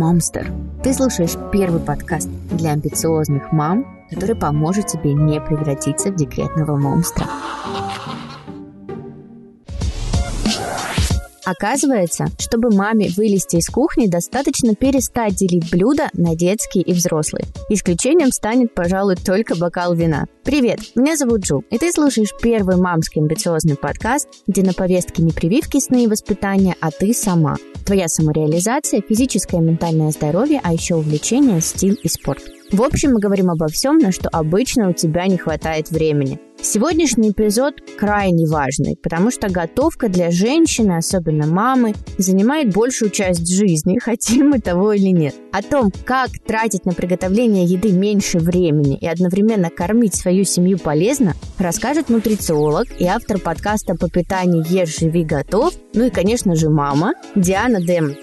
Мамстер. Ты слушаешь первый подкаст для амбициозных мам, который поможет тебе не превратиться в декретного монстра. Оказывается, чтобы маме вылезти из кухни, достаточно перестать делить блюда на детские и взрослые. Исключением станет, пожалуй, только бокал вина. Привет, меня зовут Джу, и ты слушаешь первый мамский амбициозный подкаст, где на повестке не прививки, сны и воспитания, а ты сама. Твоя самореализация, физическое и ментальное здоровье, а еще увлечение, стиль и спорт. В общем, мы говорим обо всем, на что обычно у тебя не хватает времени. Сегодняшний эпизод крайне важный, потому что готовка для женщины, особенно мамы, занимает большую часть жизни, хотим мы того или нет. О том, как тратить на приготовление еды меньше времени и одновременно кормить свою семью полезно, расскажет нутрициолог и автор подкаста по питанию «Ешь, живи, готов», ну и, конечно же, мама Диана Дем.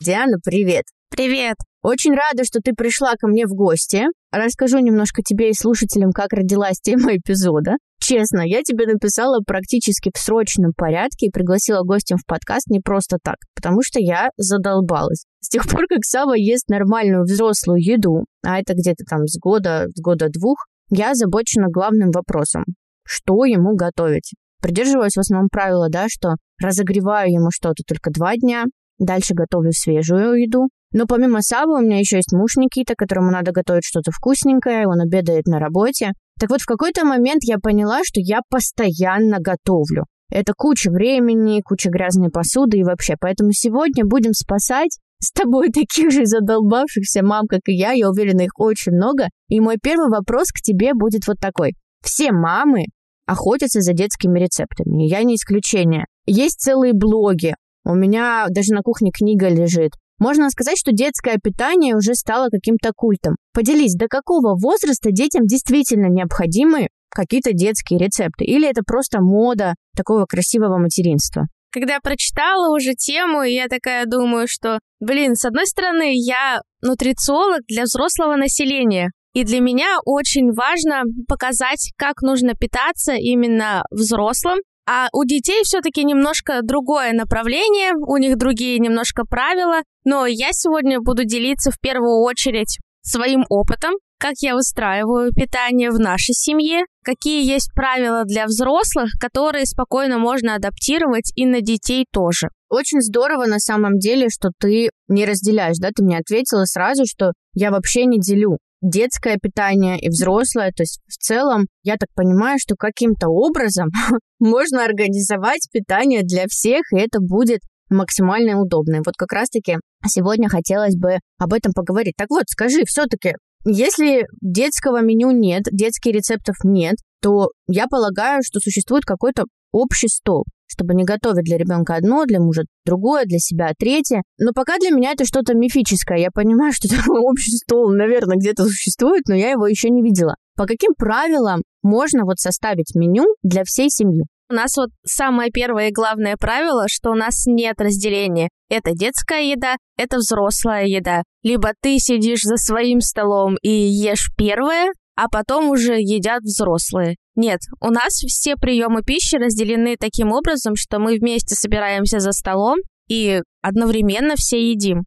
Диана, привет! Привет! Очень рада, что ты пришла ко мне в гости. Расскажу немножко тебе и слушателям, как родилась тема эпизода. Честно, я тебе написала практически в срочном порядке и пригласила гостем в подкаст не просто так, потому что я задолбалась. С тех пор, как Сава ест нормальную взрослую еду, а это где-то там с года, с года двух, я озабочена главным вопросом. Что ему готовить? Придерживаюсь в основном правила, да, что разогреваю ему что-то только два дня, дальше готовлю свежую еду, но помимо Савы у меня еще есть муж Никита, которому надо готовить что-то вкусненькое, он обедает на работе. Так вот, в какой-то момент я поняла, что я постоянно готовлю. Это куча времени, куча грязной посуды и вообще. Поэтому сегодня будем спасать с тобой таких же задолбавшихся мам, как и я. Я уверена, их очень много. И мой первый вопрос к тебе будет вот такой. Все мамы охотятся за детскими рецептами. Я не исключение. Есть целые блоги. У меня даже на кухне книга лежит. Можно сказать, что детское питание уже стало каким-то культом. Поделись, до какого возраста детям действительно необходимы какие-то детские рецепты? Или это просто мода такого красивого материнства? Когда я прочитала уже тему, я такая думаю, что, блин, с одной стороны, я нутрициолог для взрослого населения, и для меня очень важно показать, как нужно питаться именно взрослым, а у детей все-таки немножко другое направление, у них другие немножко правила. Но я сегодня буду делиться в первую очередь своим опытом, как я выстраиваю питание в нашей семье, какие есть правила для взрослых, которые спокойно можно адаптировать и на детей тоже. Очень здорово на самом деле, что ты не разделяешь, да, ты мне ответила сразу, что я вообще не делю детское питание и взрослое. То есть в целом я так понимаю, что каким-то образом можно организовать питание для всех, и это будет максимально удобно. И вот как раз-таки сегодня хотелось бы об этом поговорить. Так вот, скажи, все-таки, если детского меню нет, детских рецептов нет, то я полагаю, что существует какой-то общий стол чтобы не готовить для ребенка одно, для мужа другое, для себя третье. Но пока для меня это что-то мифическое. Я понимаю, что такой общий стол, наверное, где-то существует, но я его еще не видела. По каким правилам можно вот составить меню для всей семьи? У нас вот самое первое и главное правило, что у нас нет разделения. Это детская еда, это взрослая еда. Либо ты сидишь за своим столом и ешь первое, а потом уже едят взрослые. Нет, у нас все приемы пищи разделены таким образом, что мы вместе собираемся за столом и одновременно все едим.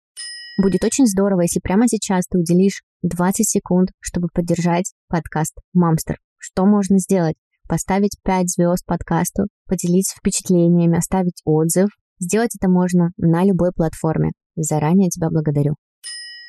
Будет очень здорово, если прямо сейчас ты уделишь 20 секунд, чтобы поддержать подкаст «Мамстер». Что можно сделать? Поставить 5 звезд подкасту, поделиться впечатлениями, оставить отзыв. Сделать это можно на любой платформе. Заранее тебя благодарю.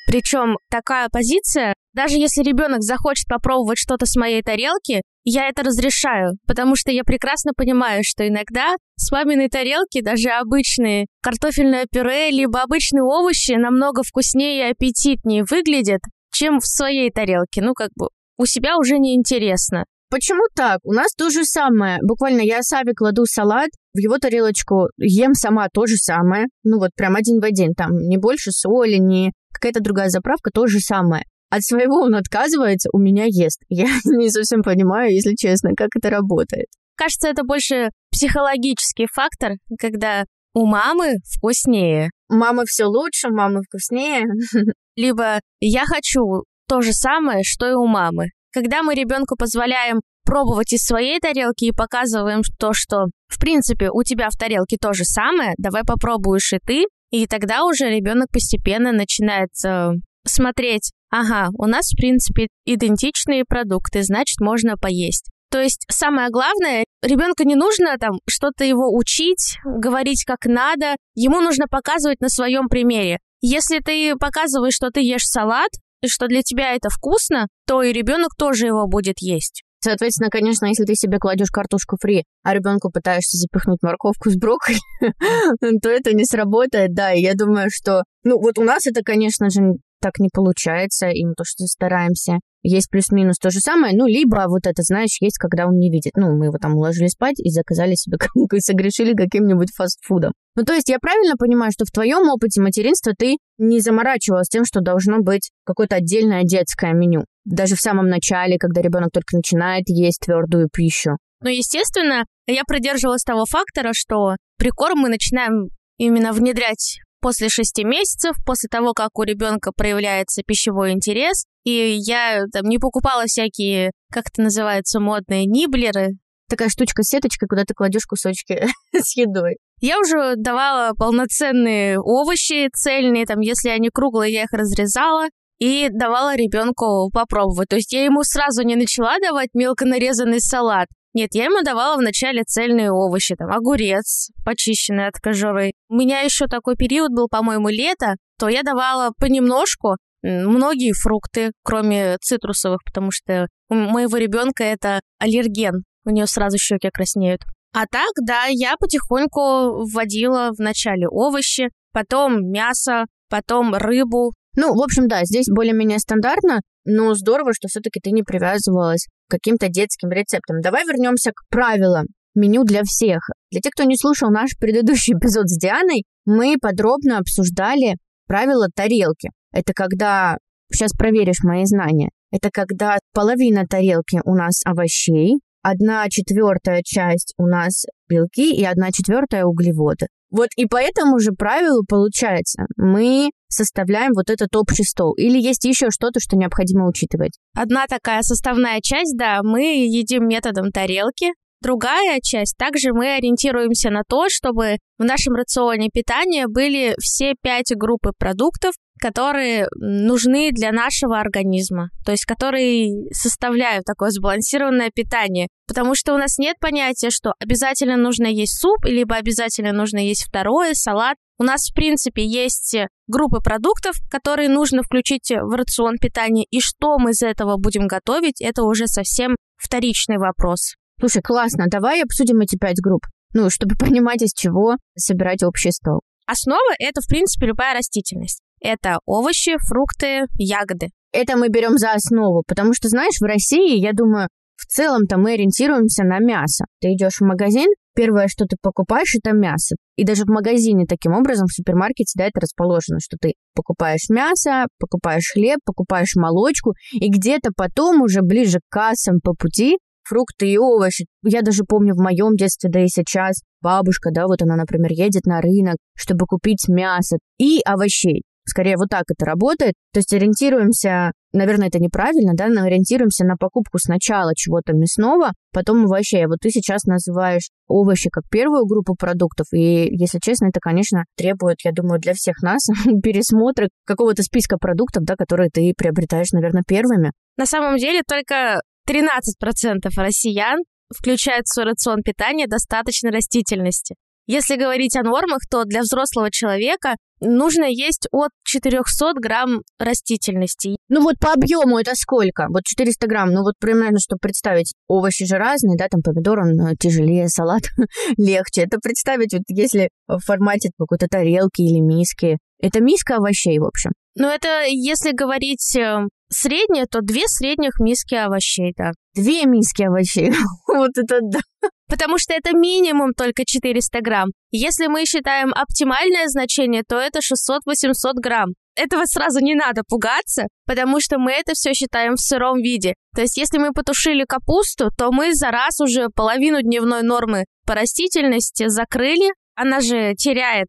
Причем такая позиция, даже если ребенок захочет попробовать что-то с моей тарелки, я это разрешаю, потому что я прекрасно понимаю, что иногда с маминой тарелки даже обычные картофельное пюре либо обычные овощи намного вкуснее и аппетитнее выглядят, чем в своей тарелке. Ну, как бы у себя уже неинтересно. Почему так? У нас то же самое. Буквально я Саве кладу салат, в его тарелочку ем сама то же самое. Ну вот прям один в один. Там не больше соли, не какая-то другая заправка, то же самое. От своего он отказывается, у меня ест. Я не совсем понимаю, если честно, как это работает. Кажется, это больше психологический фактор, когда у мамы вкуснее. Мама все лучше, мама вкуснее. Либо я хочу то же самое, что и у мамы. Когда мы ребенку позволяем пробовать из своей тарелки и показываем то, что, в принципе, у тебя в тарелке то же самое, давай попробуешь и ты, И тогда уже ребенок постепенно начинает э, смотреть, ага, у нас, в принципе, идентичные продукты, значит, можно поесть. То есть самое главное, ребенка не нужно там что-то его учить, говорить как надо, ему нужно показывать на своем примере. Если ты показываешь, что ты ешь салат, и что для тебя это вкусно, то и ребенок тоже его будет есть. Соответственно, конечно, если ты себе кладешь картошку фри, а ребенку пытаешься запихнуть морковку с брокколи, то это не сработает, да. И я думаю, что, ну, вот у нас это, конечно же, так не получается, и мы то, что стараемся. Есть плюс-минус то же самое, ну, либо вот это, знаешь, есть, когда он не видит. Ну, мы его там уложили спать и заказали себе, согрешили каким-нибудь фастфудом. Ну, то есть я правильно понимаю, что в твоем опыте материнства ты не заморачивалась тем, что должно быть какое-то отдельное детское меню. Даже в самом начале, когда ребенок только начинает есть твердую пищу. Ну, естественно, я придерживалась того фактора, что прикорм мы начинаем именно внедрять после шести месяцев, после того, как у ребенка проявляется пищевой интерес. И я там не покупала всякие, как это называется, модные ниблеры. Такая штучка сеточка, куда ты кладешь кусочки с едой. Я уже давала полноценные овощи цельные, там, если они круглые, я их разрезала и давала ребенку попробовать. То есть я ему сразу не начала давать мелко нарезанный салат, нет, я ему давала вначале цельные овощи, там, огурец, почищенный от кожуры. У меня еще такой период был, по-моему, лето, то я давала понемножку многие фрукты, кроме цитрусовых, потому что у моего ребенка это аллерген, у нее сразу щеки краснеют. А так, да, я потихоньку вводила вначале овощи, потом мясо, потом рыбу. Ну, в общем, да, здесь более-менее стандартно, но здорово, что все-таки ты не привязывалась каким-то детским рецептом. Давай вернемся к правилам меню для всех. Для тех, кто не слушал наш предыдущий эпизод с Дианой, мы подробно обсуждали правила тарелки. Это когда, сейчас проверишь мои знания, это когда половина тарелки у нас овощей, одна четвертая часть у нас белки и одна четвертая углеводы. Вот и по этому же правилу получается, мы составляем вот этот общий стол? Или есть еще что-то, что необходимо учитывать? Одна такая составная часть, да, мы едим методом тарелки. Другая часть, также мы ориентируемся на то, чтобы в нашем рационе питания были все пять группы продуктов, которые нужны для нашего организма, то есть которые составляют такое сбалансированное питание. Потому что у нас нет понятия, что обязательно нужно есть суп, либо обязательно нужно есть второе, салат. У нас, в принципе, есть группы продуктов, которые нужно включить в рацион питания, и что мы из этого будем готовить, это уже совсем вторичный вопрос. Слушай, классно, давай обсудим эти пять групп, ну, чтобы понимать, из чего собирать общий стол. Основа — это, в принципе, любая растительность. Это овощи, фрукты, ягоды. Это мы берем за основу, потому что, знаешь, в России, я думаю, в целом-то мы ориентируемся на мясо. Ты идешь в магазин, первое, что ты покупаешь, это мясо. И даже в магазине таким образом, в супермаркете, да, это расположено, что ты покупаешь мясо, покупаешь хлеб, покупаешь молочку, и где-то потом уже ближе к кассам по пути фрукты и овощи. Я даже помню в моем детстве, да и сейчас, бабушка, да, вот она, например, едет на рынок, чтобы купить мясо и овощей. Скорее, вот так это работает. То есть ориентируемся, наверное, это неправильно, да, но ориентируемся на покупку сначала чего-то мясного, потом овощей. Вот ты сейчас называешь овощи как первую группу продуктов, и, если честно, это, конечно, требует, я думаю, для всех нас пересмотра какого-то списка продуктов, да, которые ты приобретаешь, наверное, первыми. На самом деле, только 13% россиян включают в свой рацион питания достаточно растительности. Если говорить о нормах, то для взрослого человека нужно есть от 400 грамм растительности. Ну вот по объему это сколько? Вот 400 грамм, ну вот примерно, чтобы представить, овощи же разные, да, там помидор, он э, тяжелее, салат легче. Это представить, вот если в формате какой-то тарелки или миски. Это миска овощей, в общем. Ну это если говорить э, среднее, то две средних миски овощей, да. Две миски овощей. вот это да. Потому что это минимум только 400 грамм. Если мы считаем оптимальное значение, то это 600-800 грамм. Этого сразу не надо пугаться, потому что мы это все считаем в сыром виде. То есть, если мы потушили капусту, то мы за раз уже половину дневной нормы по растительности закрыли. Она же теряет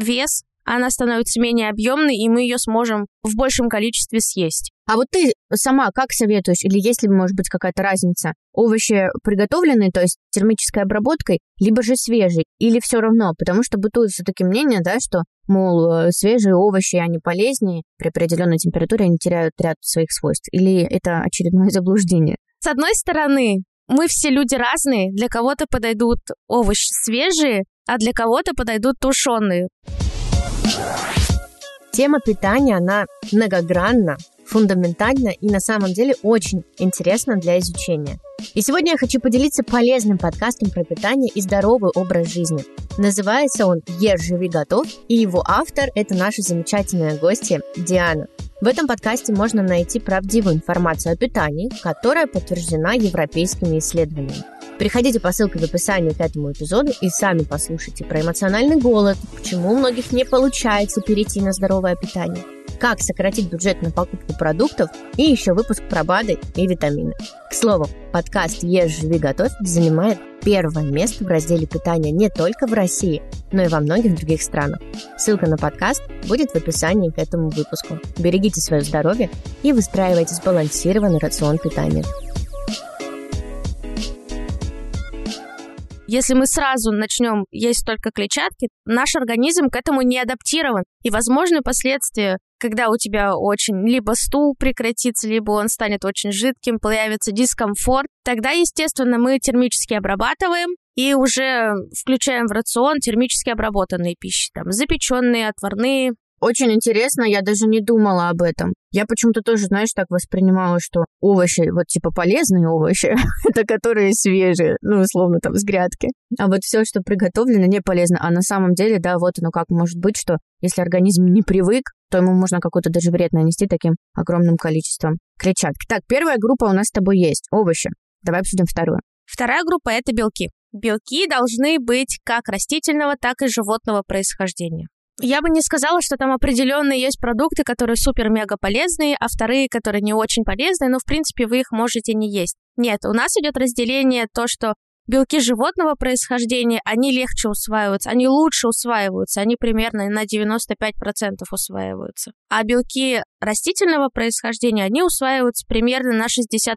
вес, она становится менее объемной, и мы ее сможем в большем количестве съесть. А вот ты сама как советуешь, или есть ли, может быть, какая-то разница? Овощи приготовленные, то есть термической обработкой, либо же свежие, или все равно? Потому что бытует все-таки мнение, да, что мол, э, свежие овощи, они полезнее, при определенной температуре они теряют ряд своих свойств. Или это очередное заблуждение? С одной стороны, мы все люди разные. Для кого-то подойдут овощи свежие, а для кого-то подойдут тушеные. Тема питания, она многогранна, фундаментальна и на самом деле очень интересна для изучения. И сегодня я хочу поделиться полезным подкастом про питание и здоровый образ жизни. Называется он «Ешь, живи, готов», и его автор – это наша замечательная гостья Диана. В этом подкасте можно найти правдивую информацию о питании, которая подтверждена европейскими исследованиями. Переходите по ссылке в описании к этому эпизоду и сами послушайте про эмоциональный голод, почему у многих не получается перейти на здоровое питание – как сократить бюджет на покупку продуктов и еще выпуск про БАДы и витамины. К слову, подкаст «Ешь, живи, готовь» занимает первое место в разделе питания не только в России, но и во многих других странах. Ссылка на подкаст будет в описании к этому выпуску. Берегите свое здоровье и выстраивайте сбалансированный рацион питания. Если мы сразу начнем есть только клетчатки, наш организм к этому не адаптирован. И возможны последствия когда у тебя очень либо стул прекратится, либо он станет очень жидким, появится дискомфорт, тогда, естественно, мы термически обрабатываем и уже включаем в рацион термически обработанные пищи, там, запеченные, отварные, очень интересно, я даже не думала об этом. Я почему-то тоже, знаешь, так воспринимала, что овощи, вот типа полезные овощи, это которые свежие, ну, условно, там, с грядки. А вот все, что приготовлено, не полезно. А на самом деле, да, вот оно как может быть, что если организм не привык, то ему можно какой-то даже вред нанести таким огромным количеством клетчатки. Так, первая группа у нас с тобой есть, овощи. Давай обсудим вторую. Вторая группа – это белки. Белки должны быть как растительного, так и животного происхождения. Я бы не сказала, что там определенные есть продукты, которые супер-мега полезные, а вторые, которые не очень полезные, но в принципе вы их можете не есть. Нет, у нас идет разделение то, что белки животного происхождения, они легче усваиваются, они лучше усваиваются, они примерно на 95% усваиваются. А белки растительного происхождения, они усваиваются примерно на 60%.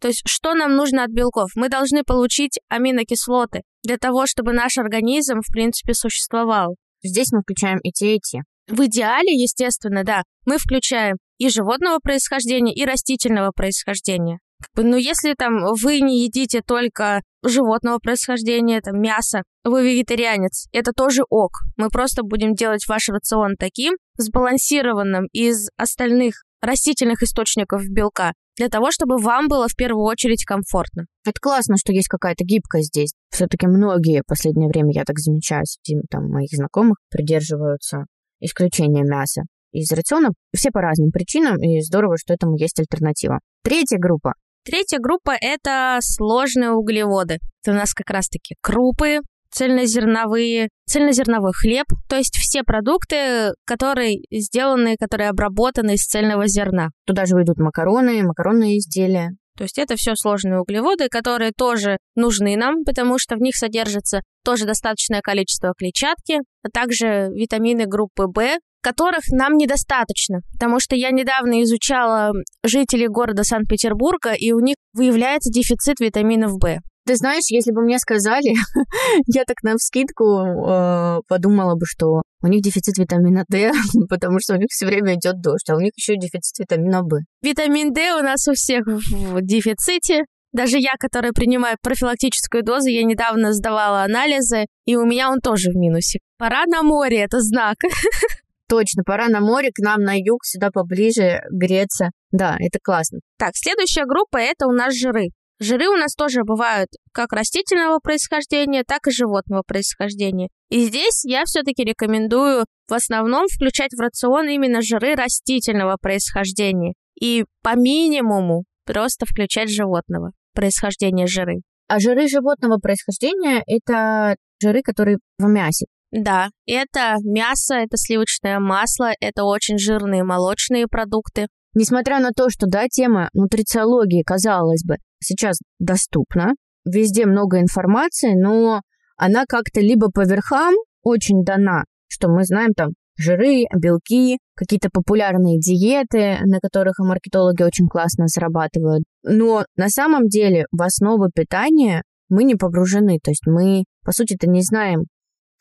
То есть что нам нужно от белков? Мы должны получить аминокислоты для того, чтобы наш организм, в принципе, существовал. Здесь мы включаем и те, и те. В идеале, естественно, да, мы включаем и животного происхождения, и растительного происхождения. Как бы, ну, если там вы не едите только животного происхождения, там, мясо, вы вегетарианец, это тоже ок. Мы просто будем делать ваш рацион таким, сбалансированным из остальных растительных источников белка, для того, чтобы вам было в первую очередь комфортно. Это классно, что есть какая-то гибкость здесь. Все-таки многие в последнее время, я так замечаю, среди там, моих знакомых придерживаются исключения мяса из рациона. Все по разным причинам, и здорово, что этому есть альтернатива. Третья группа. Третья группа – это сложные углеводы. Это у нас как раз-таки крупы, цельнозерновые, цельнозерновой хлеб, то есть все продукты, которые сделаны, которые обработаны из цельного зерна. Туда же идут макароны, макаронные изделия. То есть это все сложные углеводы, которые тоже нужны нам, потому что в них содержится тоже достаточное количество клетчатки, а также витамины группы В, которых нам недостаточно, потому что я недавно изучала жителей города Санкт-Петербурга, и у них выявляется дефицит витаминов В. Ты знаешь, если бы мне сказали, я так на вскидку э, подумала бы, что у них дефицит витамина D, потому что у них все время идет дождь, а у них еще дефицит витамина B. Витамин D у нас у всех в дефиците. Даже я, которая принимаю профилактическую дозу, я недавно сдавала анализы, и у меня он тоже в минусе. Пора на море, это знак. Точно, пора на море, к нам на юг, сюда поближе греться. Да, это классно. Так, следующая группа – это у нас жиры. Жиры у нас тоже бывают как растительного происхождения, так и животного происхождения. И здесь я все-таки рекомендую в основном включать в рацион именно жиры растительного происхождения. И по минимуму просто включать животного происхождения жиры. А жиры животного происхождения – это жиры, которые в мясе. Да, это мясо, это сливочное масло, это очень жирные молочные продукты. Несмотря на то, что, да, тема нутрициологии, казалось бы, сейчас доступна, везде много информации, но она как-то либо по верхам очень дана, что мы знаем там жиры, белки, какие-то популярные диеты, на которых маркетологи очень классно зарабатывают. Но на самом деле в основу питания мы не погружены, то есть мы, по сути-то, не знаем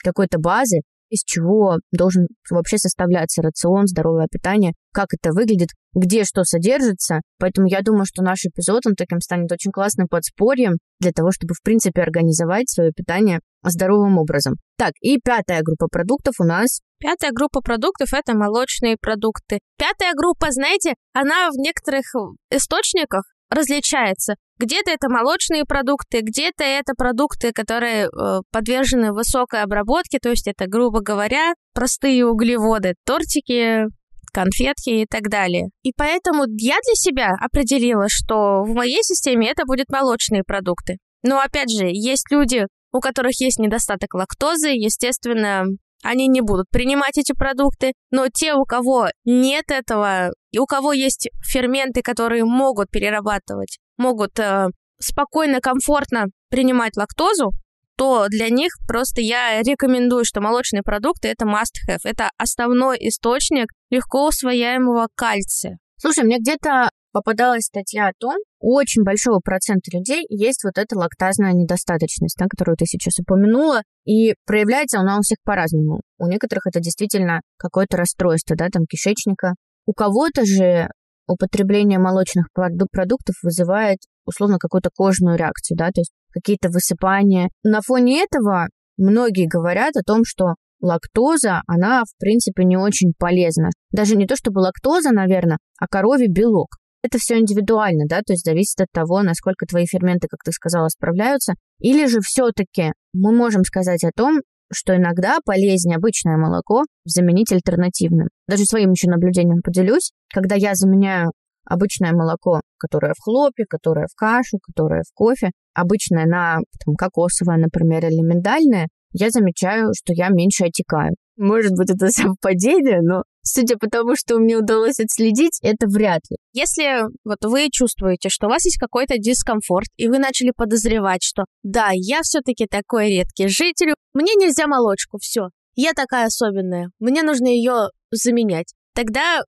какой-то базы, из чего должен вообще составляться рацион, здоровое питание, как это выглядит, где что содержится. Поэтому я думаю, что наш эпизод, он таким станет очень классным подспорьем для того, чтобы, в принципе, организовать свое питание здоровым образом. Так, и пятая группа продуктов у нас Пятая группа продуктов – это молочные продукты. Пятая группа, знаете, она в некоторых источниках различается. Где-то это молочные продукты, где-то это продукты, которые э, подвержены высокой обработке, то есть это, грубо говоря, простые углеводы, тортики, конфетки и так далее. И поэтому я для себя определила, что в моей системе это будут молочные продукты. Но опять же, есть люди, у которых есть недостаток лактозы, естественно, они не будут принимать эти продукты, но те, у кого нет этого, и у кого есть ферменты, которые могут перерабатывать, могут э, спокойно, комфортно принимать лактозу, то для них просто я рекомендую, что молочные продукты это must-have. Это основной источник легко усвояемого кальция. Слушай, мне где-то попадалась статья о том, у очень большого процента людей есть вот эта лактазная недостаточность, да, которую ты сейчас упомянула, и проявляется она у всех по-разному. У некоторых это действительно какое-то расстройство, да, там кишечника. У кого-то же употребление молочных продуктов вызывает условно какую-то кожную реакцию, да, то есть какие-то высыпания. На фоне этого многие говорят о том, что лактоза, она, в принципе, не очень полезна. Даже не то чтобы лактоза, наверное, а коровий белок. Это все индивидуально, да, то есть зависит от того, насколько твои ферменты, как ты сказала, справляются. Или же все-таки мы можем сказать о том, что иногда полезнее обычное молоко заменить альтернативным. Даже своим еще наблюдением поделюсь. Когда я заменяю обычное молоко, которое в хлопе, которое в кашу, которое в кофе, обычное на там, кокосовое, например, или миндальное, я замечаю, что я меньше отекаю. Может быть, это совпадение, но судя по тому, что мне удалось отследить, это вряд ли. Если вот вы чувствуете, что у вас есть какой-то дискомфорт, и вы начали подозревать, что да, я все-таки такой редкий житель, мне нельзя молочку, все, я такая особенная, мне нужно ее заменять. Тогда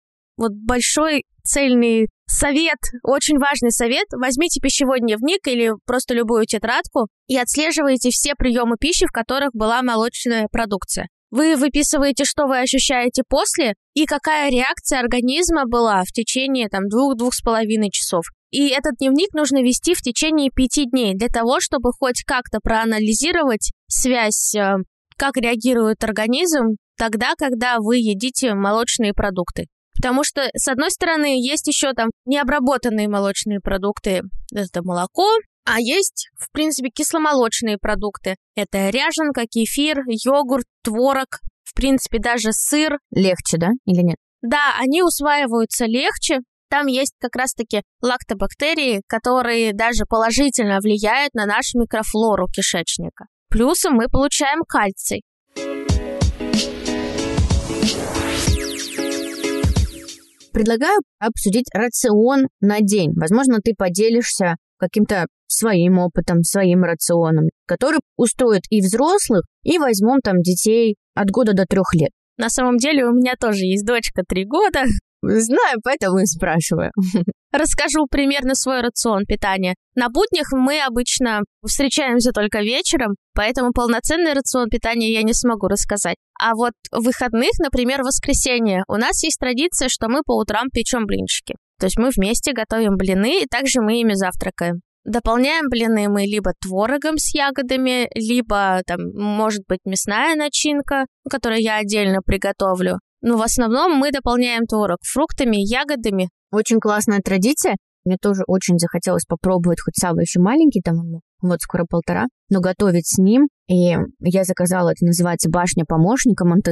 вот большой цельный совет, очень важный совет. Возьмите пищевой дневник или просто любую тетрадку и отслеживайте все приемы пищи, в которых была молочная продукция. Вы выписываете, что вы ощущаете после и какая реакция организма была в течение там двух-двух с половиной часов. И этот дневник нужно вести в течение пяти дней для того, чтобы хоть как-то проанализировать связь, э, как реагирует организм тогда, когда вы едите молочные продукты. Потому что, с одной стороны, есть еще там необработанные молочные продукты, это молоко, а есть, в принципе, кисломолочные продукты. Это ряженка, кефир, йогурт, творог, в принципе, даже сыр. Легче, да, или нет? Да, они усваиваются легче. Там есть как раз-таки лактобактерии, которые даже положительно влияют на нашу микрофлору кишечника. Плюсом мы получаем кальций. Предлагаю обсудить рацион на день. Возможно, ты поделишься каким-то своим опытом, своим рационом, который устроит и взрослых, и возьмем там детей от года до трех лет. На самом деле у меня тоже есть дочка три года. Знаю, поэтому и спрашиваю. Расскажу примерно свой рацион питания. На буднях мы обычно встречаемся только вечером, поэтому полноценный рацион питания я не смогу рассказать. А вот в выходных, например, в воскресенье, у нас есть традиция, что мы по утрам печем блинчики. То есть мы вместе готовим блины, и также мы ими завтракаем. Дополняем блины мы либо творогом с ягодами, либо там может быть мясная начинка, которую я отдельно приготовлю. Но в основном мы дополняем творог фруктами, ягодами. Очень классная традиция. Мне тоже очень захотелось попробовать, хоть Сава еще маленький, там ему вот скоро полтора, но готовить с ним. И я заказала, это называется башня помощника монте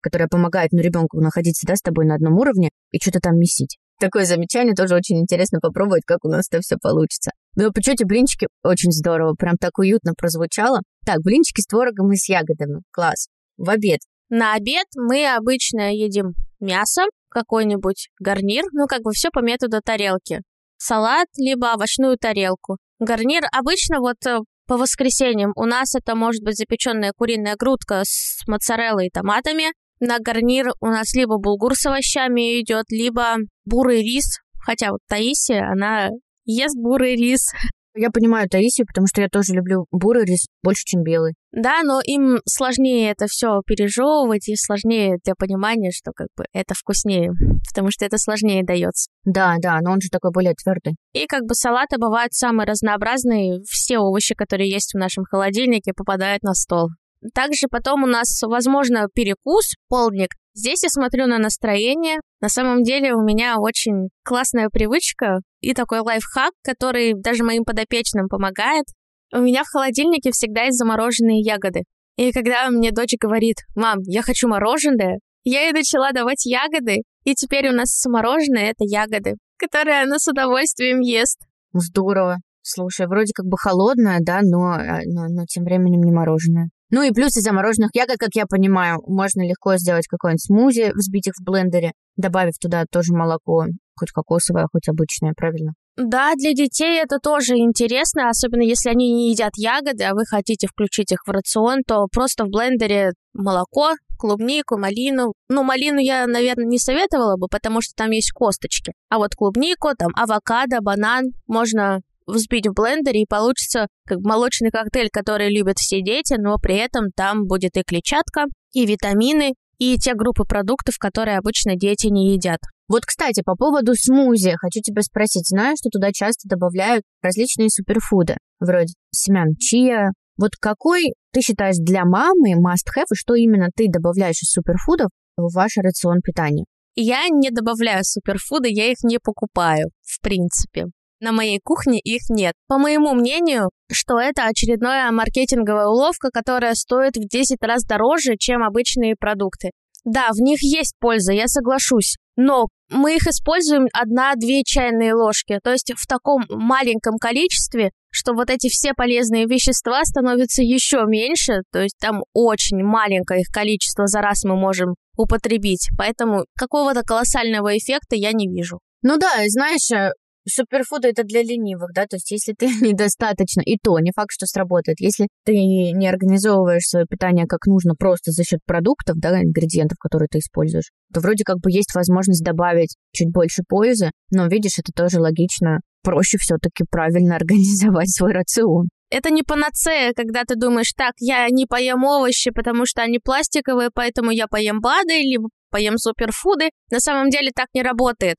которая помогает ну, ребенку находиться да, с тобой на одном уровне и что-то там месить. Такое замечание тоже очень интересно попробовать, как у нас это все получится. Но по чете блинчики очень здорово, прям так уютно прозвучало. Так, блинчики с творогом и с ягодами. Класс. В обед. На обед мы обычно едим мясо, какой-нибудь гарнир, ну как бы все по методу тарелки. Салат, либо овощную тарелку. Гарнир обычно вот э, по воскресеньям у нас это может быть запеченная куриная грудка с моцареллой и томатами. На гарнир у нас либо булгур с овощами идет, либо бурый рис. Хотя вот Таисия, она ест бурый рис. Я понимаю Таисию, потому что я тоже люблю бурый рис больше, чем белый. Да, но им сложнее это все пережевывать и сложнее для понимания, что как бы это вкуснее, потому что это сложнее дается. Да, да, но он же такой более твердый. И как бы салаты бывают самые разнообразные. Все овощи, которые есть в нашем холодильнике, попадают на стол. Также потом у нас, возможно, перекус, полдник. Здесь я смотрю на настроение. На самом деле у меня очень классная привычка и такой лайфхак, который даже моим подопечным помогает. У меня в холодильнике всегда есть замороженные ягоды. И когда мне дочь говорит, мам, я хочу мороженое, я ей начала давать ягоды, и теперь у нас мороженое — это ягоды, которые она с удовольствием ест. Здорово. Слушай, вроде как бы холодное, да, но, э, но, но тем временем не мороженое. Ну и плюс из замороженных ягод, как я понимаю, можно легко сделать какой-нибудь смузи, взбить их в блендере, добавив туда тоже молоко, хоть кокосовое, хоть обычное, правильно? Да, для детей это тоже интересно, особенно если они не едят ягоды, а вы хотите включить их в рацион, то просто в блендере молоко, клубнику, малину. Ну, малину я, наверное, не советовала бы, потому что там есть косточки. А вот клубнику, там авокадо, банан можно взбить в блендере, и получится как молочный коктейль, который любят все дети, но при этом там будет и клетчатка, и витамины, и те группы продуктов, которые обычно дети не едят. Вот, кстати, по поводу смузи, хочу тебя спросить. Знаю, что туда часто добавляют различные суперфуды, вроде семян чия. Вот какой ты считаешь для мамы must-have, и что именно ты добавляешь из суперфудов в ваш рацион питания? Я не добавляю суперфуды, я их не покупаю, в принципе. На моей кухне их нет. По моему мнению, что это очередная маркетинговая уловка, которая стоит в 10 раз дороже, чем обычные продукты. Да, в них есть польза, я соглашусь. Но мы их используем одна-две чайные ложки. То есть в таком маленьком количестве, что вот эти все полезные вещества становятся еще меньше. То есть там очень маленькое их количество за раз мы можем употребить. Поэтому какого-то колоссального эффекта я не вижу. Ну да, знаешь, э, суперфуды это для ленивых, да, то есть если ты недостаточно, и то не факт, что сработает, если ты не организовываешь свое питание как нужно просто за счет продуктов, да, ингредиентов, которые ты используешь, то вроде как бы есть возможность добавить чуть больше пользы, но видишь, это тоже логично, проще все-таки правильно организовать свой рацион. Это не панацея, когда ты думаешь, так, я не поем овощи, потому что они пластиковые, поэтому я поем БАДы, либо поем суперфуды. На самом деле так не работает.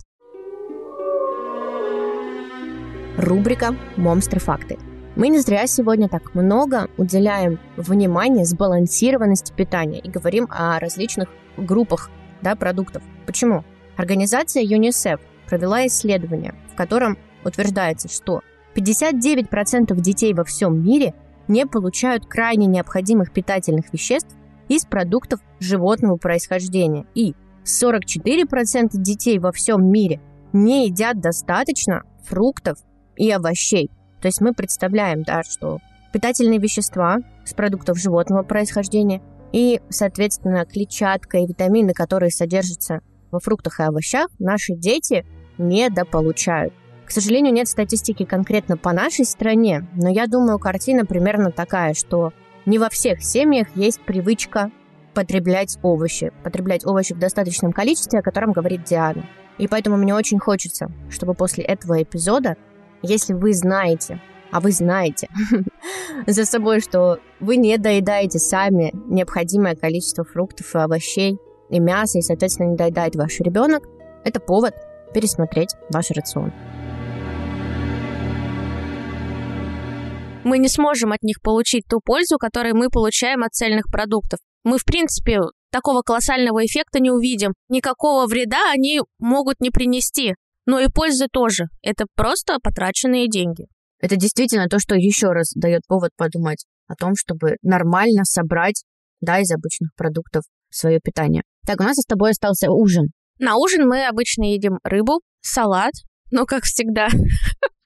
Рубрика «Монстры факты». Мы не зря сегодня так много уделяем внимания сбалансированности питания и говорим о различных группах да, продуктов. Почему? Организация ЮНИСЕФ провела исследование, в котором утверждается, что 59% детей во всем мире не получают крайне необходимых питательных веществ из продуктов животного происхождения. И 44% детей во всем мире не едят достаточно фруктов и овощей. То есть мы представляем, да, что питательные вещества с продуктов животного происхождения и, соответственно, клетчатка и витамины, которые содержатся во фруктах и овощах, наши дети недополучают. К сожалению, нет статистики конкретно по нашей стране, но я думаю, картина примерно такая, что не во всех семьях есть привычка потреблять овощи, потреблять овощи в достаточном количестве, о котором говорит Диана. И поэтому мне очень хочется, чтобы после этого эпизода если вы знаете, а вы знаете за собой, что вы не доедаете сами необходимое количество фруктов и овощей и мяса, и, соответственно, не доедает ваш ребенок, это повод пересмотреть ваш рацион. Мы не сможем от них получить ту пользу, которую мы получаем от цельных продуктов. Мы, в принципе, такого колоссального эффекта не увидим. Никакого вреда они могут не принести. Но и пользы тоже. Это просто потраченные деньги. Это действительно то, что еще раз дает повод подумать о том, чтобы нормально собрать, да, из обычных продуктов свое питание. Так, у нас с тобой остался ужин. На ужин мы обычно едим рыбу, салат, ну, как всегда.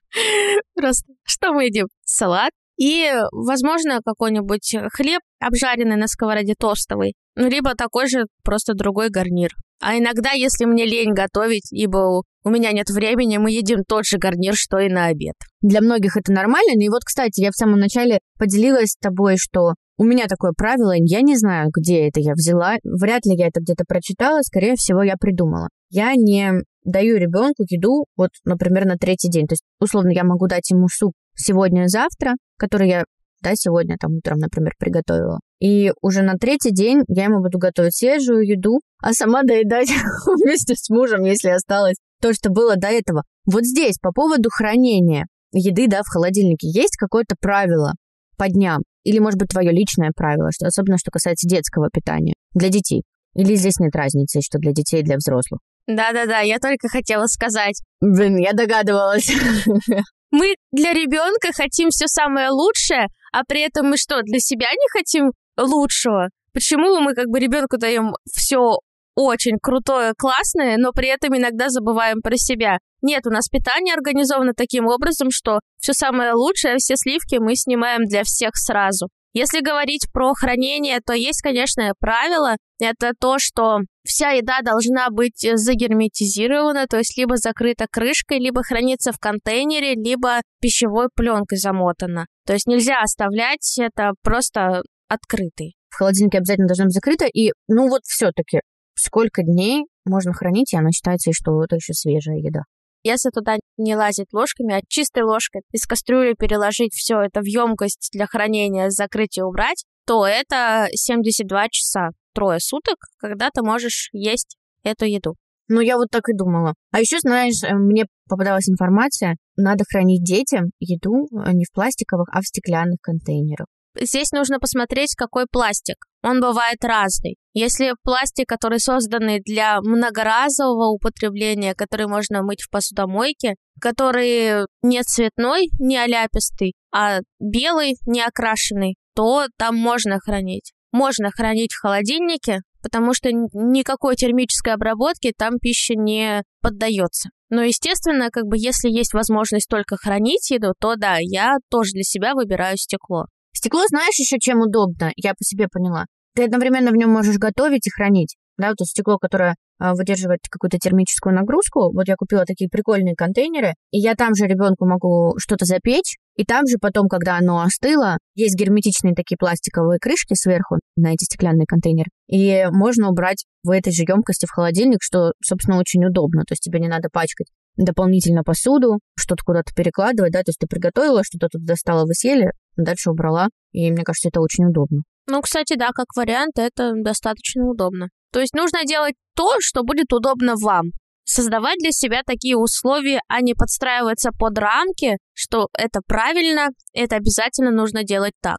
Просто что мы едим? Салат и, возможно, какой-нибудь хлеб, обжаренный на сковороде тостовый, либо такой же, просто другой гарнир. А иногда, если мне лень готовить, ибо у меня нет времени, мы едим тот же гарнир, что и на обед. Для многих это нормально. Ну и вот, кстати, я в самом начале поделилась с тобой, что у меня такое правило, я не знаю, где это я взяла. Вряд ли я это где-то прочитала, скорее всего, я придумала. Я не даю ребенку еду, вот, например, на третий день. То есть, условно, я могу дать ему суп сегодня-завтра, который я да, сегодня там утром, например, приготовила. И уже на третий день я ему буду готовить свежую еду, а сама доедать вместе с мужем, если осталось то, что было до этого. Вот здесь, по поводу хранения еды, да, в холодильнике, есть какое-то правило по дням? Или, может быть, твое личное правило, что, особенно что касается детского питания для детей? Или здесь нет разницы, что для детей и для взрослых? Да-да-да, я только хотела сказать. Блин, я догадывалась. Мы для ребенка хотим все самое лучшее, а при этом мы что, для себя не хотим лучшего? Почему мы как бы ребенку даем все очень крутое, классное, но при этом иногда забываем про себя? Нет, у нас питание организовано таким образом, что все самое лучшее, все сливки мы снимаем для всех сразу. Если говорить про хранение, то есть, конечно, правило. Это то, что вся еда должна быть загерметизирована, то есть либо закрыта крышкой, либо хранится в контейнере, либо пищевой пленкой замотана. То есть нельзя оставлять это просто открытый. В холодильнике обязательно должно быть закрыто. И, ну вот все-таки, сколько дней можно хранить, и она считается, что это еще свежая еда. Если туда не лазить ложками, а чистой ложкой из кастрюли переложить все это в емкость для хранения, закрыть и убрать, то это 72 часа, трое суток, когда ты можешь есть эту еду. Ну, я вот так и думала. А еще, знаешь, э, мне попадалась информация, надо хранить детям еду э, не в пластиковых, а в стеклянных контейнерах. Здесь нужно посмотреть, какой пластик. Он бывает разный. Если пластик, который созданный для многоразового употребления, который можно мыть в посудомойке, который не цветной, не оляпистый, а белый, не окрашенный, то там можно хранить. Можно хранить в холодильнике, потому что никакой термической обработки там пища не поддается. Но, естественно, как бы если есть возможность только хранить еду, то да, я тоже для себя выбираю стекло. Стекло, знаешь, еще чем удобно, я по себе поняла. Ты одновременно в нем можешь готовить и хранить. Да, вот стекло, которое а, выдерживает какую-то термическую нагрузку. Вот я купила такие прикольные контейнеры, и я там же ребенку могу что-то запечь, и там же потом, когда оно остыло, есть герметичные такие пластиковые крышки сверху на эти стеклянные контейнеры, и можно убрать в этой же емкости в холодильник, что, собственно, очень удобно. То есть тебе не надо пачкать дополнительно посуду, что-то куда-то перекладывать, да, то есть ты приготовила, что-то тут достала, вы съели, дальше убрала, и мне кажется, это очень удобно. Ну, кстати, да, как вариант, это достаточно удобно. То есть нужно делать то, что будет удобно вам. Создавать для себя такие условия, а не подстраиваться под рамки, что это правильно, это обязательно нужно делать так.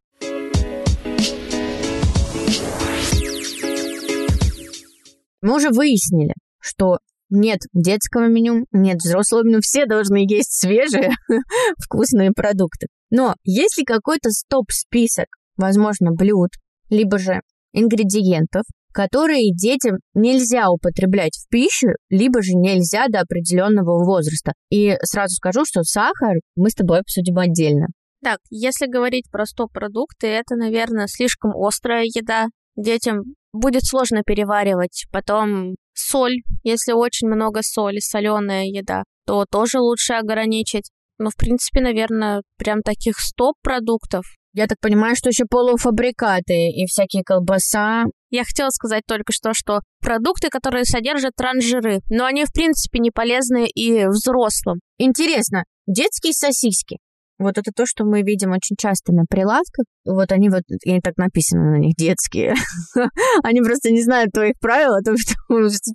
Мы уже выяснили, что нет детского меню, нет взрослого меню, все должны есть свежие вкусные продукты. Но есть ли какой-то стоп-список, возможно, блюд, либо же ингредиентов, которые детям нельзя употреблять в пищу, либо же нельзя до определенного возраста. И сразу скажу, что сахар мы с тобой обсудим отдельно. Так, если говорить про стоп-продукты, это, наверное, слишком острая еда. Детям будет сложно переваривать. Потом соль, если очень много соли, соленая еда, то тоже лучше ограничить. Но, в принципе, наверное, прям таких стоп-продуктов я так понимаю, что еще полуфабрикаты и всякие колбаса. Я хотела сказать только что, что продукты, которые содержат транжиры, но они, в принципе, не полезны и взрослым. Интересно, детские сосиски. Вот это то, что мы видим очень часто на прилавках. Вот они вот, и так написано на них, детские. они просто не знают твоих правил, о том, что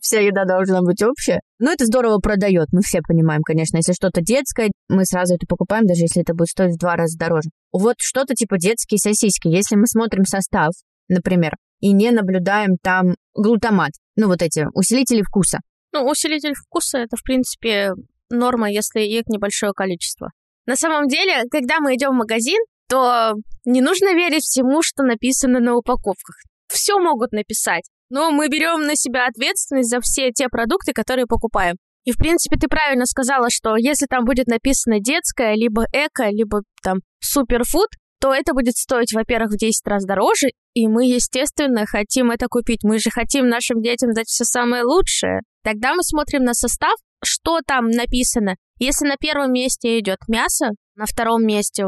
вся еда должна быть общая. Но это здорово продает, мы все понимаем, конечно. Если что-то детское, мы сразу это покупаем, даже если это будет стоить в два раза дороже. Вот что-то типа детские сосиски. Если мы смотрим состав, например, и не наблюдаем там глутамат, ну вот эти усилители вкуса. Ну, усилитель вкуса это, в принципе, норма, если их небольшое количество. На самом деле, когда мы идем в магазин, то не нужно верить всему, что написано на упаковках. Все могут написать, но мы берем на себя ответственность за все те продукты, которые покупаем. И, в принципе, ты правильно сказала, что если там будет написано детское, либо эко, либо там суперфуд, то это будет стоить, во-первых, в 10 раз дороже, и мы, естественно, хотим это купить. Мы же хотим нашим детям дать все самое лучшее. Тогда мы смотрим на состав, что там написано. Если на первом месте идет мясо, на втором месте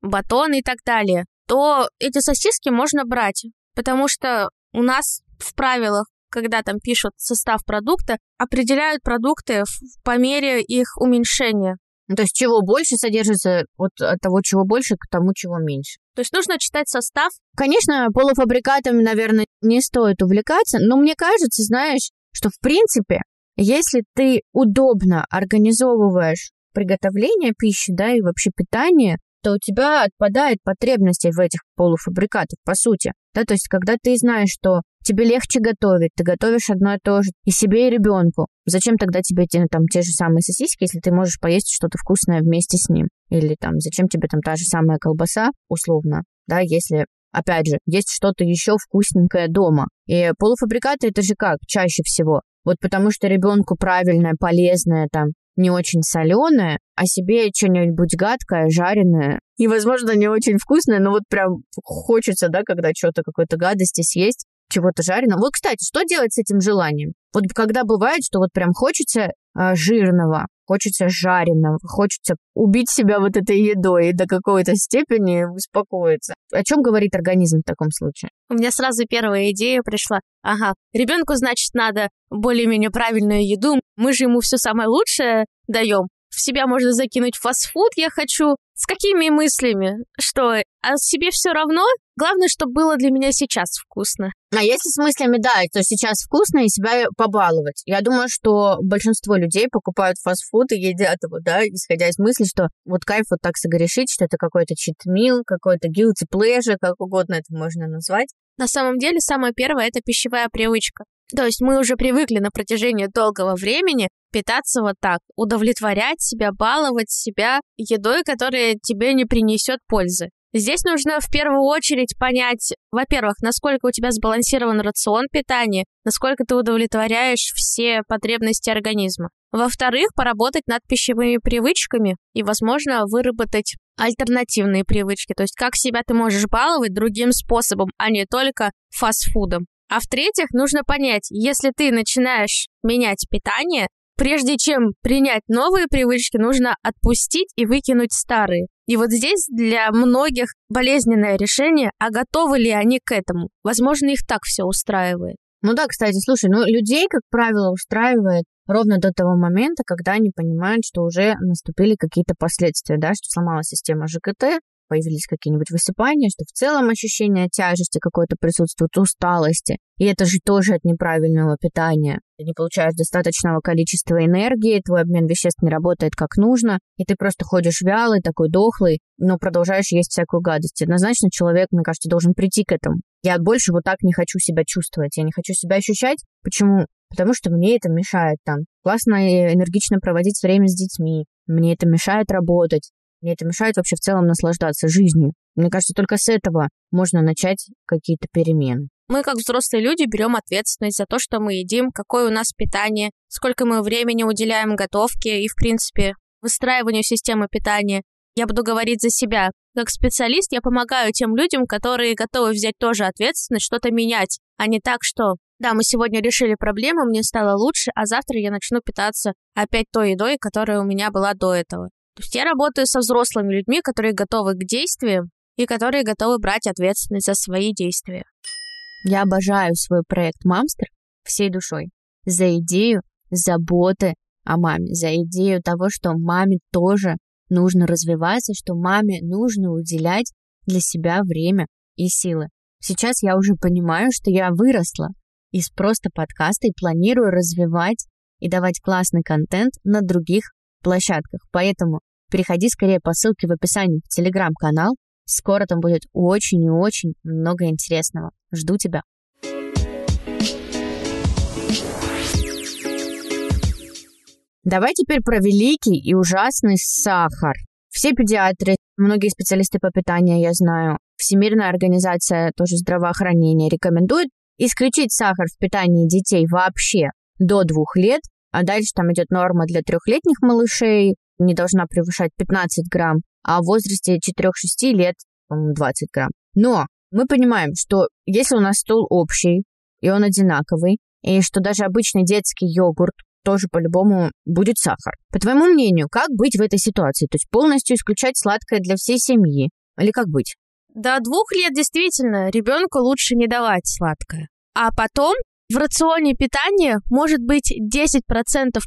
батон и так далее, то эти сосиски можно брать, потому что у нас в правилах, когда там пишут состав продукта, определяют продукты по мере их уменьшения. Ну, то есть чего больше содержится вот от того, чего больше, к тому, чего меньше. То есть нужно читать состав? Конечно, полуфабрикатами, наверное, не стоит увлекаться, но мне кажется, знаешь, что в принципе, если ты удобно организовываешь приготовление пищи, да, и вообще питание, то у тебя отпадает потребность в этих полуфабрикатах, по сути. Да, то есть, когда ты знаешь, что тебе легче готовить, ты готовишь одно и то же и себе, и ребенку. Зачем тогда тебе те, там, те же самые сосиски, если ты можешь поесть что-то вкусное вместе с ним? Или там, зачем тебе там та же самая колбаса, условно, да, если Опять же, есть что-то еще вкусненькое дома. И полуфабрикаты это же как чаще всего? Вот потому что ребенку правильное, полезное, там, не очень соленое, а себе что-нибудь гадкое, жареное. И, возможно, не очень вкусное, но вот прям хочется, да, когда что-то, какой-то гадости съесть, чего-то жареного. Вот, кстати, что делать с этим желанием? Вот когда бывает, что вот прям хочется э, жирного, хочется жареного, хочется убить себя вот этой едой и до какой-то степени успокоиться. О чем говорит организм в таком случае? У меня сразу первая идея пришла. Ага, ребенку, значит, надо более-менее правильную еду. Мы же ему все самое лучшее даем. В себя можно закинуть фастфуд, я хочу. С какими мыслями? Что, а себе все равно? Главное, чтобы было для меня сейчас вкусно. А если с мыслями, да, то сейчас вкусно и себя побаловать. Я думаю, что большинство людей покупают фастфуд и едят его, да, исходя из мысли, что вот кайф вот так согрешить, что это какой-то читмил, какой-то guilty pleasure, как угодно это можно назвать. На самом деле, самое первое – это пищевая привычка. То есть мы уже привыкли на протяжении долгого времени питаться вот так, удовлетворять себя, баловать себя едой, которая тебе не принесет пользы. Здесь нужно в первую очередь понять, во-первых, насколько у тебя сбалансирован рацион питания, насколько ты удовлетворяешь все потребности организма. Во-вторых, поработать над пищевыми привычками и, возможно, выработать альтернативные привычки, то есть как себя ты можешь баловать другим способом, а не только фастфудом. А в-третьих, нужно понять, если ты начинаешь менять питание, прежде чем принять новые привычки, нужно отпустить и выкинуть старые. И вот здесь для многих болезненное решение, а готовы ли они к этому? Возможно, их так все устраивает. Ну да, кстати, слушай, ну людей, как правило, устраивает ровно до того момента, когда они понимают, что уже наступили какие-то последствия, да, что сломалась система ЖКТ, появились какие-нибудь высыпания, что в целом ощущение тяжести какое-то присутствует, усталости. И это же тоже от неправильного питания. Ты не получаешь достаточного количества энергии, твой обмен веществ не работает как нужно, и ты просто ходишь вялый, такой дохлый, но продолжаешь есть всякую гадость. Однозначно человек, мне кажется, должен прийти к этому. Я больше вот так не хочу себя чувствовать, я не хочу себя ощущать. Почему? Потому что мне это мешает там классно и энергично проводить время с детьми, мне это мешает работать, мне это мешает вообще в целом наслаждаться жизнью. Мне кажется, только с этого можно начать какие-то перемены. Мы, как взрослые люди, берем ответственность за то, что мы едим, какое у нас питание, сколько мы времени уделяем готовке и, в принципе, выстраиванию системы питания. Я буду говорить за себя. Как специалист я помогаю тем людям, которые готовы взять тоже ответственность, что-то менять, а не так, что да, мы сегодня решили проблему, мне стало лучше, а завтра я начну питаться опять той едой, которая у меня была до этого. То есть я работаю со взрослыми людьми, которые готовы к действиям и которые готовы брать ответственность за свои действия. Я обожаю свой проект «Мамстер» всей душой. За идею заботы о маме, за идею того, что маме тоже нужно развиваться, что маме нужно уделять для себя время и силы. Сейчас я уже понимаю, что я выросла из просто подкаста и планирую развивать и давать классный контент на других площадках. Поэтому переходи скорее по ссылке в описании в телеграм-канал. Скоро там будет очень и очень много интересного. Жду тебя. Давай теперь про великий и ужасный сахар. Все педиатры, многие специалисты по питанию, я знаю, Всемирная организация тоже здравоохранения рекомендует исключить сахар в питании детей вообще до двух лет а дальше там идет норма для трехлетних малышей, не должна превышать 15 грамм, а в возрасте 4-6 лет, по-моему, 20 грамм. Но мы понимаем, что если у нас стол общий, и он одинаковый, и что даже обычный детский йогурт тоже по-любому будет сахар. По твоему мнению, как быть в этой ситуации? То есть полностью исключать сладкое для всей семьи? Или как быть? До двух лет действительно ребенку лучше не давать сладкое. А потом в рационе питания может быть 10%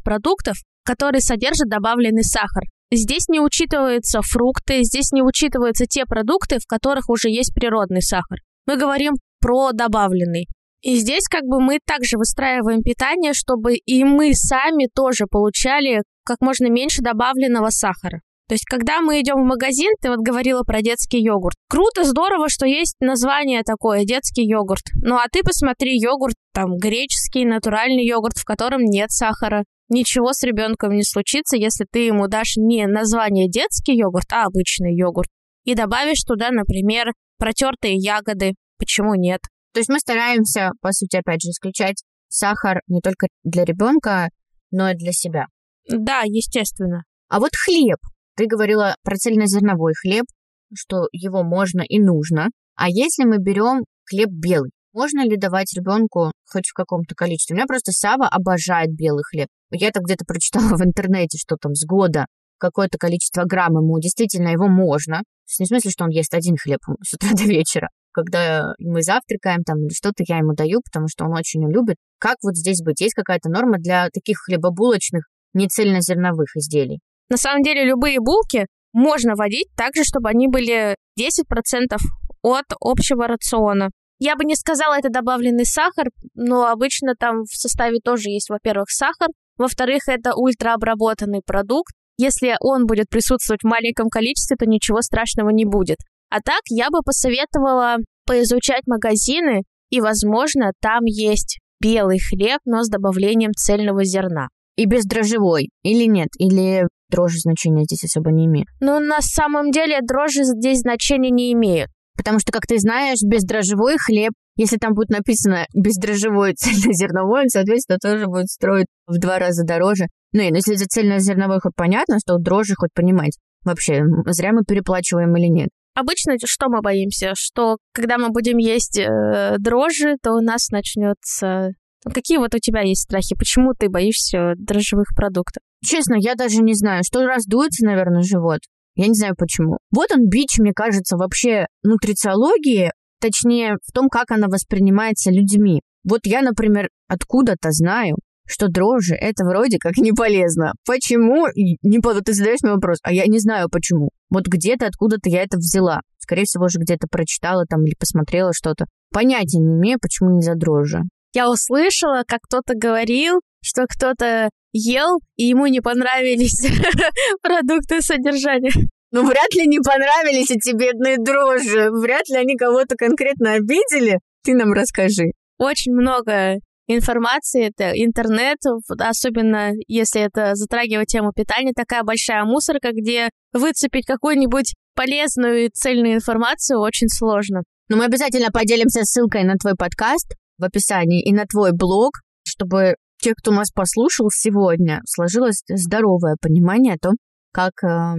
продуктов, которые содержат добавленный сахар. здесь не учитываются фрукты, здесь не учитываются те продукты, в которых уже есть природный сахар. Мы говорим про добавленный. И здесь как бы мы также выстраиваем питание, чтобы и мы сами тоже получали как можно меньше добавленного сахара. То есть, когда мы идем в магазин, ты вот говорила про детский йогурт. Круто, здорово, что есть название такое, детский йогурт. Ну а ты посмотри, йогурт там греческий, натуральный йогурт, в котором нет сахара. Ничего с ребенком не случится, если ты ему дашь не название детский йогурт, а обычный йогурт. И добавишь туда, например, протертые ягоды. Почему нет? То есть мы стараемся, по сути, опять же, исключать сахар не только для ребенка, но и для себя. Да, естественно. А вот хлеб. Ты говорила про цельнозерновой хлеб, что его можно и нужно. А если мы берем хлеб белый, можно ли давать ребенку хоть в каком-то количестве? У меня просто Сава обожает белый хлеб. Я это где-то прочитала в интернете, что там с года какое-то количество грамм ему действительно его можно. То есть не в смысле, что он ест один хлеб с утра до вечера. Когда мы завтракаем там или что-то, я ему даю, потому что он очень любит. Как вот здесь быть? Есть какая-то норма для таких хлебобулочных нецельнозерновых изделий? На самом деле любые булки можно вводить так же, чтобы они были 10% от общего рациона. Я бы не сказала, это добавленный сахар, но обычно там в составе тоже есть, во-первых, сахар, во-вторых, это ультраобработанный продукт. Если он будет присутствовать в маленьком количестве, то ничего страшного не будет. А так я бы посоветовала поизучать магазины, и, возможно, там есть белый хлеб, но с добавлением цельного зерна. И бездрожжевой, или нет? Или дрожжи значения здесь особо не имеют? Ну, на самом деле дрожжи здесь значения не имеют. Потому что, как ты знаешь, бездрожжевой хлеб, если там будет написано бездрожжевой цельнозерновой, он, соответственно, тоже будет строить в два раза дороже. Ну, и если за цельнозерновой хоть понятно, что дрожжи хоть понимать. Вообще, зря мы переплачиваем или нет. Обычно что мы боимся? Что когда мы будем есть э, дрожжи, то у нас начнется Какие вот у тебя есть страхи? Почему ты боишься дрожжевых продуктов? Честно, я даже не знаю. Что раздуется, наверное, живот. Я не знаю почему. Вот он бич, мне кажется, вообще нутрициологии, точнее, в том, как она воспринимается людьми. Вот я, например, откуда-то знаю, что дрожжи это вроде как не полезно. Почему? Не, вот ты задаешь мне вопрос, а я не знаю почему. Вот где-то откуда-то я это взяла. Скорее всего, уже где-то прочитала там или посмотрела что-то. Понятия не имею, почему не за дрожжи я услышала, как кто-то говорил, что кто-то ел, и ему не понравились продукты содержания. Ну, вряд ли не понравились эти бедные дрожжи. Вряд ли они кого-то конкретно обидели. Ты нам расскажи. Очень много информации, это интернет, особенно если это затрагивает тему питания, такая большая мусорка, где выцепить какую-нибудь полезную и цельную информацию очень сложно. Но мы обязательно поделимся ссылкой на твой подкаст, в описании и на твой блог, чтобы те, кто нас послушал сегодня, сложилось здоровое понимание о том, как э,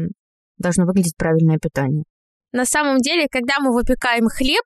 должно выглядеть правильное питание. На самом деле, когда мы выпекаем хлеб,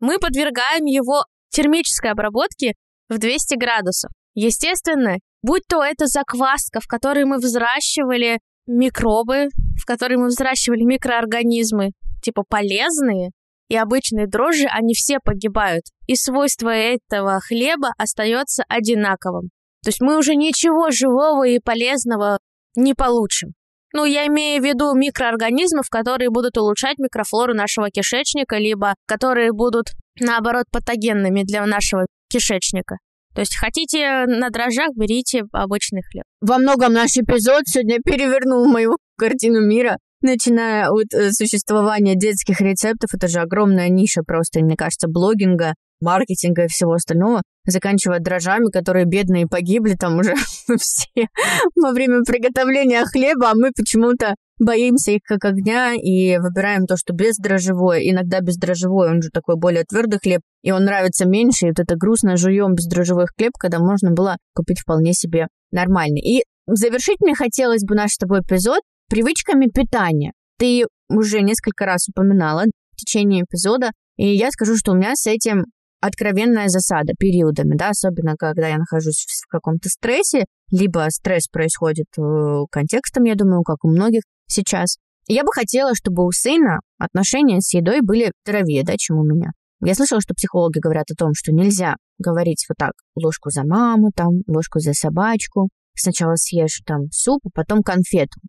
мы подвергаем его термической обработке в 200 градусов. Естественно, будь то это закваска, в которой мы взращивали микробы, в которой мы взращивали микроорганизмы, типа полезные, и обычные дрожжи, они все погибают. И свойство этого хлеба остается одинаковым. То есть мы уже ничего живого и полезного не получим. Ну, я имею в виду микроорганизмов, которые будут улучшать микрофлору нашего кишечника, либо которые будут, наоборот, патогенными для нашего кишечника. То есть хотите на дрожжах, берите обычный хлеб. Во многом наш эпизод сегодня перевернул мою картину мира начиная от э, существования детских рецептов, это же огромная ниша просто, мне кажется, блогинга, маркетинга и всего остального, заканчивая дрожжами, которые бедные погибли там уже все во время приготовления хлеба, а мы почему-то боимся их как огня и выбираем то, что бездрожжевое. Иногда бездрожжевой, он же такой более твердый хлеб, и он нравится меньше, и вот это грустно жуем бездрожжевой хлеб, когда можно было купить вполне себе нормальный. И завершить мне хотелось бы наш с тобой эпизод Привычками питания. Ты уже несколько раз упоминала в течение эпизода, и я скажу, что у меня с этим откровенная засада периодами, да, особенно когда я нахожусь в каком-то стрессе, либо стресс происходит э, контекстом, я думаю, как у многих сейчас. Я бы хотела, чтобы у сына отношения с едой были здоровее, да, чем у меня. Я слышала, что психологи говорят о том, что нельзя говорить вот так, ложку за маму, там, ложку за собачку, сначала съешь там суп, а потом конфету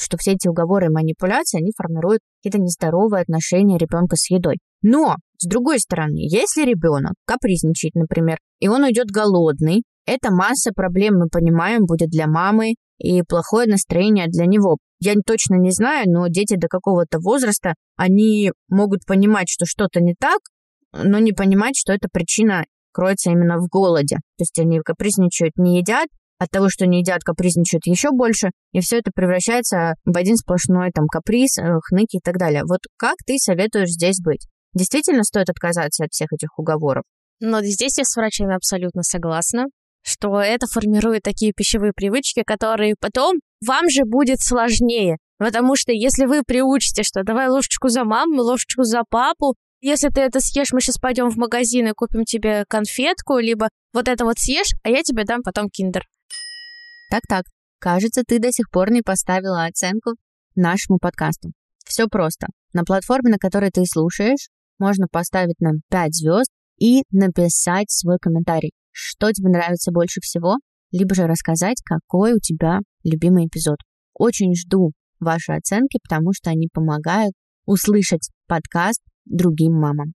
что все эти уговоры и манипуляции, они формируют какие-то нездоровые отношения ребенка с едой. Но, с другой стороны, если ребенок капризничает, например, и он уйдет голодный, это масса проблем, мы понимаем, будет для мамы и плохое настроение для него. Я точно не знаю, но дети до какого-то возраста, они могут понимать, что что-то не так, но не понимать, что эта причина кроется именно в голоде. То есть они капризничают, не едят, от того, что не едят, капризничают еще больше, и все это превращается в один сплошной там каприз, э, хныки и так далее. Вот как ты советуешь здесь быть? Действительно стоит отказаться от всех этих уговоров? Но здесь я с врачами абсолютно согласна, что это формирует такие пищевые привычки, которые потом вам же будет сложнее. Потому что если вы приучите, что давай ложечку за маму, ложечку за папу, если ты это съешь, мы сейчас пойдем в магазин и купим тебе конфетку, либо вот это вот съешь, а я тебе дам потом киндер. Так-так, кажется, ты до сих пор не поставила оценку нашему подкасту. Все просто. На платформе, на которой ты слушаешь, можно поставить нам 5 звезд и написать свой комментарий, что тебе нравится больше всего, либо же рассказать, какой у тебя любимый эпизод. Очень жду ваши оценки, потому что они помогают услышать подкаст другим мамам.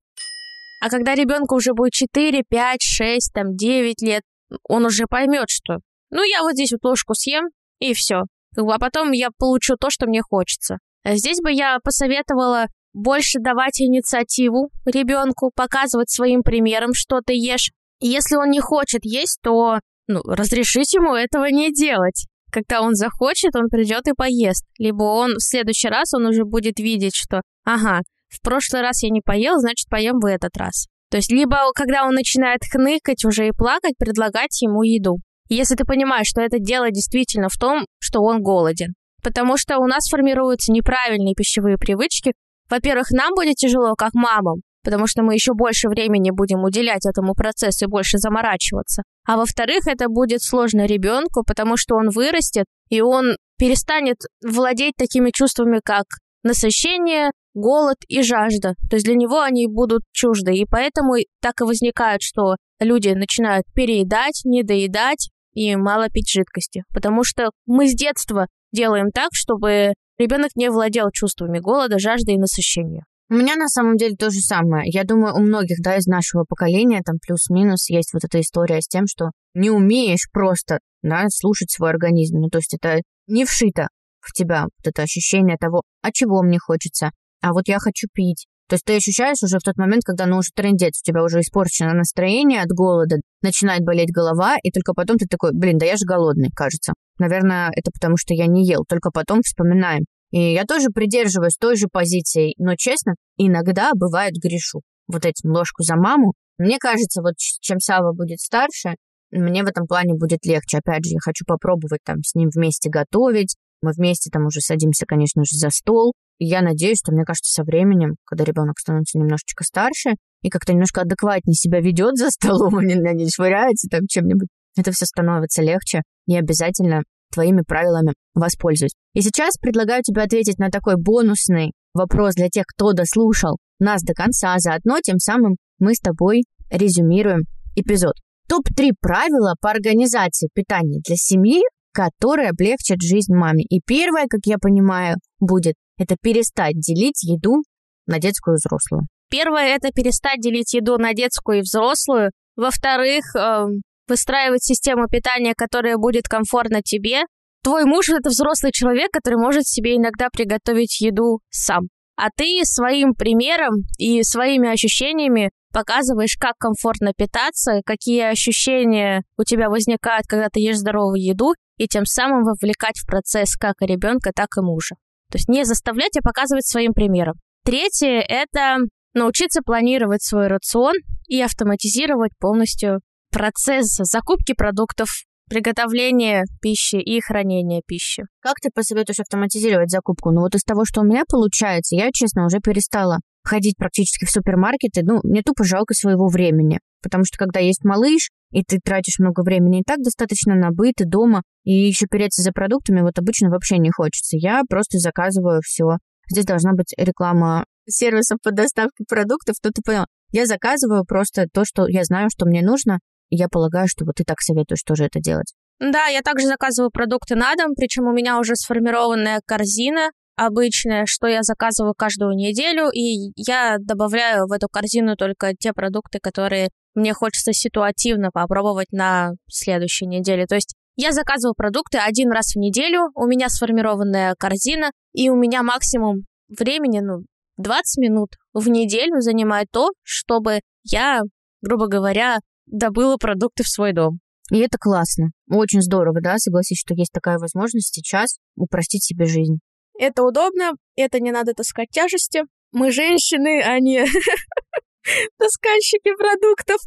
А когда ребенку уже будет 4, 5, 6, там 9 лет, он уже поймет, что ну, я вот здесь вот ложку съем, и все. А потом я получу то, что мне хочется. А здесь бы я посоветовала больше давать инициативу ребенку, показывать своим примером, что ты ешь. Если он не хочет есть, то ну, разрешить ему этого не делать. Когда он захочет, он придет и поест. Либо он в следующий раз он уже будет видеть, что ага, в прошлый раз я не поел, значит поем в этот раз. То есть либо когда он начинает хныкать уже и плакать, предлагать ему еду если ты понимаешь, что это дело действительно в том, что он голоден. Потому что у нас формируются неправильные пищевые привычки. Во-первых, нам будет тяжело, как мамам, потому что мы еще больше времени будем уделять этому процессу и больше заморачиваться. А во-вторых, это будет сложно ребенку, потому что он вырастет, и он перестанет владеть такими чувствами, как насыщение, голод и жажда. То есть для него они будут чужды. И поэтому так и возникает, что люди начинают переедать, недоедать, и мало пить жидкости. Потому что мы с детства делаем так, чтобы ребенок не владел чувствами голода, жажды и насыщения. У меня на самом деле то же самое. Я думаю, у многих, да, из нашего поколения, там плюс-минус, есть вот эта история с тем, что не умеешь просто, да, слушать свой организм. Ну, то есть это не вшито в тебя, вот это ощущение того, а чего мне хочется, а вот я хочу пить, то есть ты ощущаешь уже в тот момент, когда ну уже трендец, у тебя уже испорчено настроение от голода, начинает болеть голова, и только потом ты такой, блин, да я же голодный, кажется. Наверное, это потому, что я не ел, только потом вспоминаем. И я тоже придерживаюсь той же позиции, но честно, иногда бывает грешу. Вот этим ложку за маму. Мне кажется, вот чем Сава будет старше, мне в этом плане будет легче. Опять же, я хочу попробовать там с ним вместе готовить. Мы вместе там уже садимся, конечно же, за стол. И я надеюсь, что, мне кажется, со временем, когда ребенок становится немножечко старше и как-то немножко адекватнее себя ведет за столом, а не, не швыряется там чем-нибудь, это все становится легче. И обязательно твоими правилами воспользуюсь. И сейчас предлагаю тебе ответить на такой бонусный вопрос для тех, кто дослушал нас до конца, заодно тем самым мы с тобой резюмируем эпизод. Топ-3 правила по организации питания для семьи, которые облегчат жизнь маме. И первое, как я понимаю, будет это перестать делить еду на детскую и взрослую. Первое – это перестать делить еду на детскую и взрослую. Во-вторых, э, выстраивать систему питания, которая будет комфортна тебе. Твой муж – это взрослый человек, который может себе иногда приготовить еду сам. А ты своим примером и своими ощущениями показываешь, как комфортно питаться, какие ощущения у тебя возникают, когда ты ешь здоровую еду, и тем самым вовлекать в процесс как и ребенка, так и мужа. То есть не заставлять, а показывать своим примером. Третье – это научиться планировать свой рацион и автоматизировать полностью процесс закупки продуктов, приготовления пищи и хранения пищи. Как ты посоветуешь автоматизировать закупку? Ну вот из того, что у меня получается, я, честно, уже перестала ходить практически в супермаркеты. Ну, мне тупо жалко своего времени. Потому что когда есть малыш, и ты тратишь много времени и так достаточно на быт и дома, и еще переться за продуктами вот обычно вообще не хочется. Я просто заказываю все. Здесь должна быть реклама сервисов по доставке продуктов, то ты понял. Я заказываю просто то, что я знаю, что мне нужно, я полагаю, что вот ты так советуешь тоже это делать. Да, я также заказываю продукты на дом, причем у меня уже сформированная корзина обычная, что я заказываю каждую неделю, и я добавляю в эту корзину только те продукты, которые мне хочется ситуативно попробовать на следующей неделе. То есть я заказываю продукты один раз в неделю, у меня сформированная корзина, и у меня максимум времени, ну, 20 минут в неделю занимает то, чтобы я, грубо говоря, добыла продукты в свой дом. И это классно. Очень здорово, да, согласись, что есть такая возможность сейчас упростить себе жизнь. Это удобно, это не надо таскать тяжести. Мы женщины, а не таскальщики продуктов.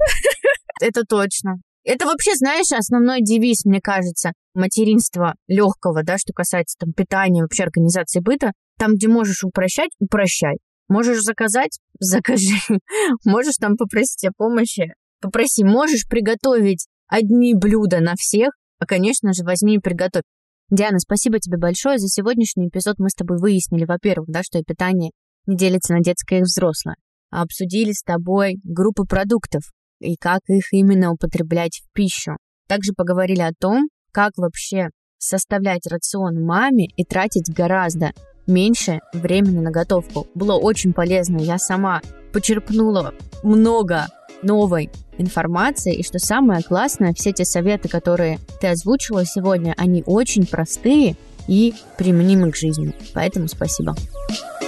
Это точно. Это вообще, знаешь, основной девиз, мне кажется, материнства легкого, да, что касается там питания, вообще организации быта. Там, где можешь упрощать, упрощай. Можешь заказать, закажи. Можешь там попросить о помощи, попроси. Можешь приготовить одни блюда на всех, а, конечно же, возьми и приготовь. Диана, спасибо тебе большое. За сегодняшний эпизод мы с тобой выяснили, во-первых, да, что питание не делится на детское и взрослое. А обсудили с тобой группы продуктов и как их именно употреблять в пищу. Также поговорили о том, как вообще составлять рацион маме и тратить гораздо меньше времени на готовку. Было очень полезно. Я сама почерпнула много новой информации. И что самое классное, все те советы, которые ты озвучила сегодня, они очень простые и применимы к жизни. Поэтому спасибо. Спасибо.